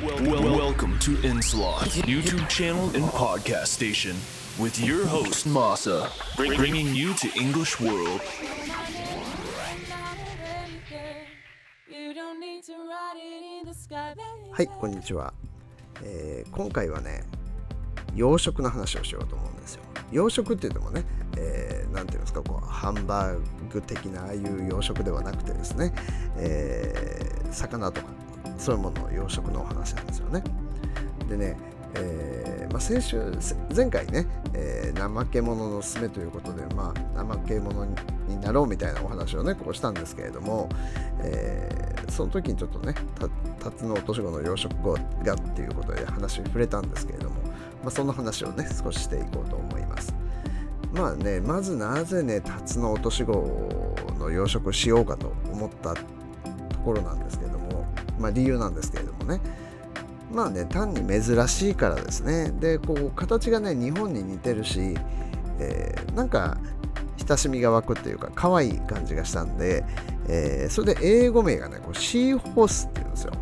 Welcome to Inslot, YouTube channel and podcast station, with your host Masa, bring- bringing you to English World. You don't need to ride it in the sky, baby. はい、こんにちは、えー今回はね、洋食の話をしようと思うんですよ。洋食って言ってもね、えーなんていうんですか、こうハンバーグ的なああいう洋食ではなくてですね、えー魚とかそういうものの洋食のお話なんですよね。でね、えーまあ、先週前回ね、えー怠け者のすすめということで、まあ、怠け者になろうみたいなお話をねこうしたんですけれども、えーその時にちょっとねた辰の落とし子の養殖がっていうことで話に触れたんですけれども、まあ、その話をね少ししていこうと思います。まあねまずなぜね辰の落とし子の養殖しようかと思ったところなんですけど、まあ、理由なんですけれどもね。まあね単に珍しいからですね。でこう形がね日本に似てるし、えーなんか親しみが湧くっていうか可愛い感じがしたんで、えーそれで英語名がねこうシーホースっていうんですよ。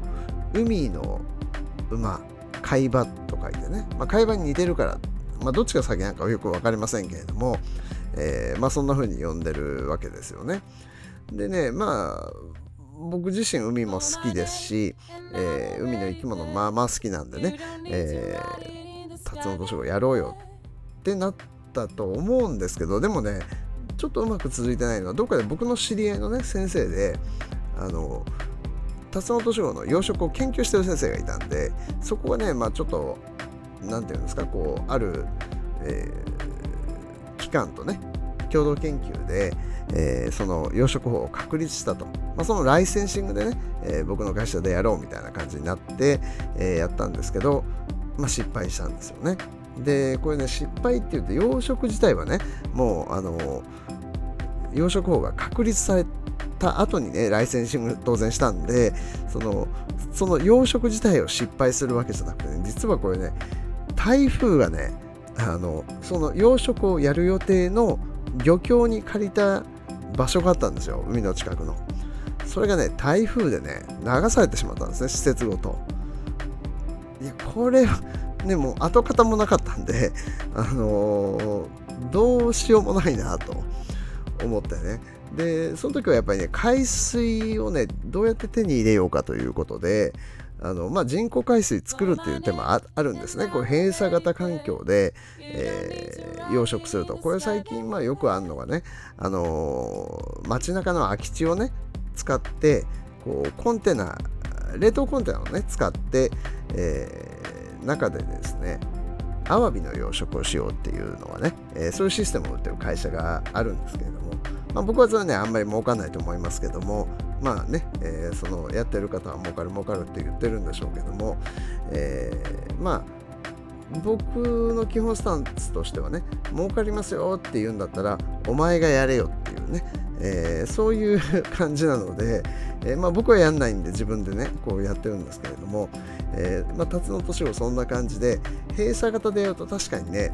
海の馬海馬と書いてね、まあ、海馬に似てるから、まあ、どっちが先なんかはよく分かりませんけれども、えーまあ、そんな風に呼んでるわけですよね。でねまあ僕自身海も好きですし、えー海の生き物まあまあ好きなんでね、えー、タツノオトやろうよってなったと思うんですけどでもねちょっとうまく続いてないのはどっかで僕の知り合いのね先生であのタツノオトシゴの養殖を研究してる先生がいたんでそこがねまあちょっとなんていうんですかこうある、えー機関とね共同研究で、えーその養殖法を確立したと、まあ、そのライセンシングでね、えー僕の会社でやろうみたいな感じになって、えーやったんですけど、まあ、失敗したんですよね。でこれね失敗って言って養殖自体はねもうあの養殖法が確立された後にねライセンシング当然したんでそのその養殖自体を失敗するわけじゃなくてね実はこれね台風がねあのその養殖をやる予定の漁協に借りた場所があったんですよ。海の近くの。それがね台風でね流されてしまったんですね施設ごと。いやこれはねもう跡形もなかったんであのーどうしようもないなと思ってね。でその時はやっぱりね海水をねどうやって手に入れようかということであのまあ、人工海水作るっていう手もああるんですね。これ閉鎖型環境で、えー養殖すると。これ最近まあよくあるのがね、あのー街中の空き地をね使ってこうコンテナ冷凍コンテナをね使って、えー中でですねアワビの養殖をしようっていうのはね、えーそういうシステムを売ってる会社があるんですけれども、まあ、僕はそれねあんまり儲かんないと思いますけどもまあね、えーそのやってる方は儲かる儲かるって言ってるんでしょうけども、えーまあ僕の基本スタンスとしてはね儲かりますよって言うんだったらお前がやれよっていうね、えーそういう感じなので、えーまあ、僕はやんないんで自分でねこうやってるんですけれども、えーまあ、辰野年をそんな感じで閉鎖型でやると確かにね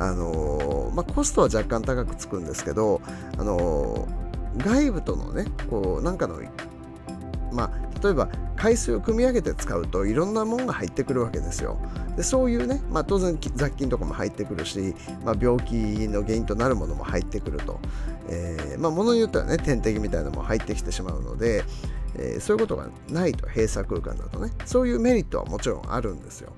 あのまあ、コストは若干高くつくんですけど、あの外部とのねこうなんかのまあ、例えば海水を組み上げて使うといろんなものが入ってくるわけですよ。でそういうね、まあ、当然雑菌とかも入ってくるし、まあ、病気の原因となるものも入ってくると、えーまあ、ものによってはね点滴みたいなのも入ってきてしまうので、えーそういうことがないと閉鎖空間だとねそういうメリットはもちろんあるんですよ。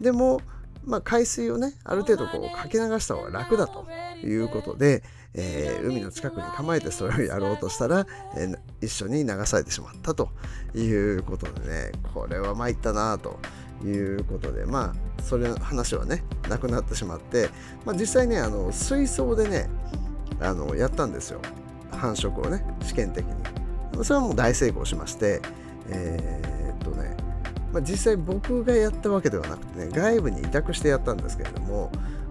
でも、まあ、海水をねある程度こうかけ流した方が楽だということで、えー海の近くに構えてそれをやろうとしたら、えー一緒に流されてしまったということでねこれは参ったなということでまあそれの話はねなくなってしまって、まあ、実際ねあの水槽でねあのやったんですよ。繁殖をね試験的に。それはもう大成功しましてえーっとねまあ、実際僕がやったわけではなくてね外部に委託してやったんですけれども、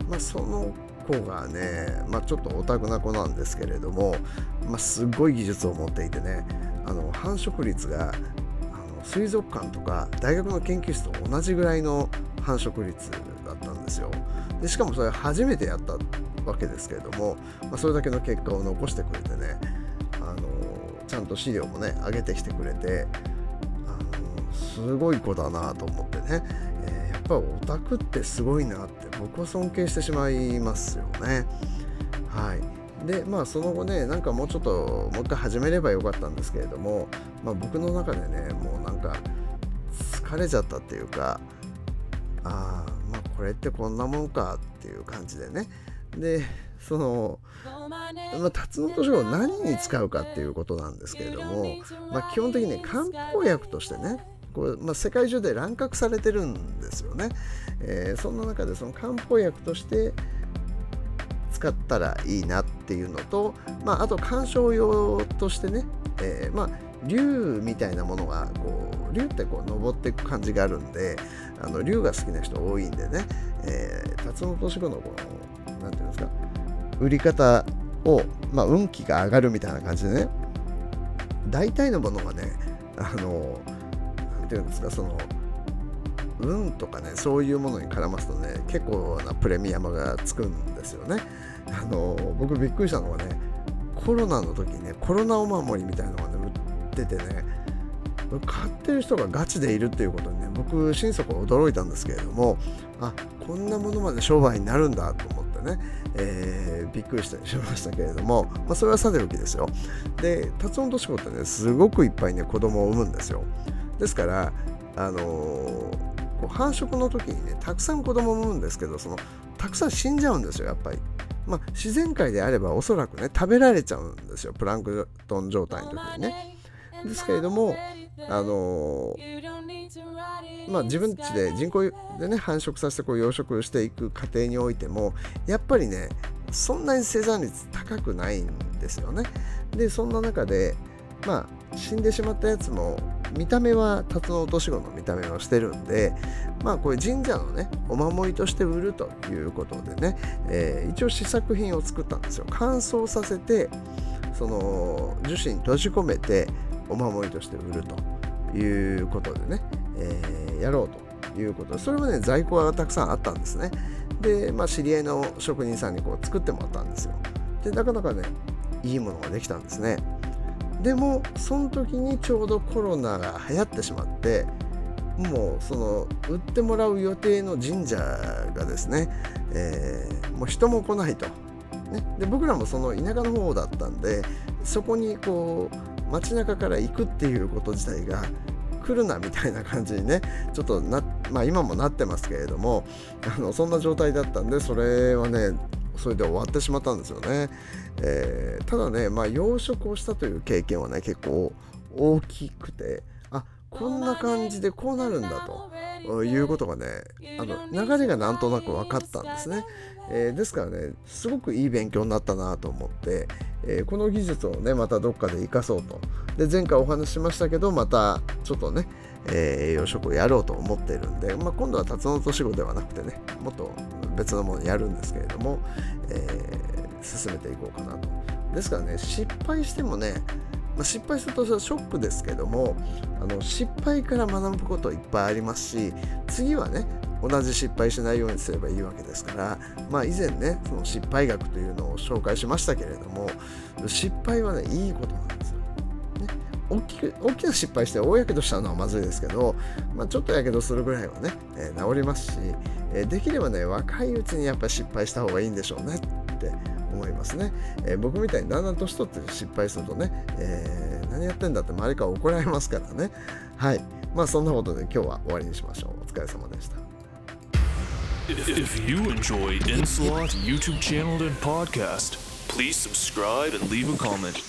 まあ、その子がね、まあ、ちょっとオタクな子なんですけれども、まあ、すごい技術を持っていてねあの繁殖率があの水族館とか大学の研究室と同じぐらいの繁殖率だったんですよ。でしかもそれ初めてやったわけですけれども、まあ、それだけの結果を残してくれてねあのちゃんと資料もね上げてきてくれてすごい子だなと思ってね、えーやっぱオタクってすごいなって僕は尊敬してしまいますよね。はい、でまあその後ねなんかもうちょっともう一回始めればよかったんですけれども、まあ、僕の中でねもうなんか疲れちゃったっていうかああまあこれってこんなもんかっていう感じでね。でその、まあ、タツノオトシゴを何に使うかっていうことなんですけれども、まあ、基本的にね漢方薬としてねこう、まあ、世界中で乱獲されてるんですよね、えーそんな中でその漢方薬として使ったらいいなっていうのと、まあ、あと鑑賞用としてね、えーまあ竜みたいなものがこう竜ってこう登っていく感じがあるんであの竜が好きな人多いんでね、えー、タツノオトシゴのこのなんていうんですか売り方を、まあ、運気が上がるみたいな感じでね大体のものがねあのなんていうんですかその運とかねそういうものに絡ますとね結構なプレミアムがつくんですよね。あの僕びっくりしたのはねコロナの時にねコロナお守りみたいなのがね売っててね買ってる人がガチでいるっていうことにね僕心底驚いたんですけれどもあこんなものまで商売になるんだと思ってね、えーびっくりしたりしましたけれども、まあ、それはさておきですよ。でタツノオトシゴってねすごくいっぱいね子供を産むんですよ。ですからあのー繁殖の時にねたくさん子供を産むんですけどそのたくさん死んじゃうんですよやっぱり。まあ、自然界であればおそらくね食べられちゃうんですよプランクトン状態の時にね。ですけれどもあのーまあ、自分たちで人工でね繁殖させてこう養殖していく過程においてもやっぱりねそんなに生産率高くないんですよね。でそんな中でまあ死んでしまったやつも見た目はタツノオトシゴの見た目をしてるんでまあこれ神社のねお守りとして売るということでね、えー一応試作品を作ったんですよ。乾燥させてその樹脂に閉じ込めてお守りとして売るということでね、えーやろうということでそれはね在庫がたくさんあったんですね。でまあ知り合いの職人さんにこう作ってもらったんですよ。でなかなかねいいものができたんですね。でもその時にちょうどコロナが流行ってしまってもうその売ってもらう予定の神社がですね、えーもう人も来ないと、ね、で僕らもその田舎の方だったんでそこにこう街中から行くっていうこと自体が来るなみたいな感じにねちょっとなまあ今もなってますけれどもあのそんな状態だったんでそれはねそれで終わってしまったんですよね、えーただねまあ養殖をしたという経験はね結構大きくてあこんな感じでこうなるんだということがねあの流れがなんとなく分かったんですね、えーですからねすごくいい勉強になったなと思って、えーこの技術をねまたどっかで活かそうと。で前回お話ししましたけどまたちょっとね、えー養殖をやろうと思っているんで、まあ、今度はタツノオトシゴではなくてねもっと別のものやるんですけれども、えー進めていこうかなとですからね失敗してもねまあ、失敗するとそれはショックですけどもあの失敗から学ぶこといっぱいありますし次はね同じ失敗しないようにすればいいわけですから、まあ、以前ねその失敗学というのを紹介しましたけれども失敗はねいいことなんです。大きく大きな失敗して大やけどしたのはまずいですけど、まあ、ちょっとやけどするぐらいはね、えー治りますし、えーできればね若いうちにやっぱり失敗した方がいいんでしょうねって思いますね、えー僕みたいにだんだん年取って失敗するとね、えー何やってんだって周りから怒られますからね。はい。まあそんなことで今日は終わりにしましょう。お疲れ様でした。If, you enjoyed Inslot YouTube channel and podcast, please subscribe and leave a comment.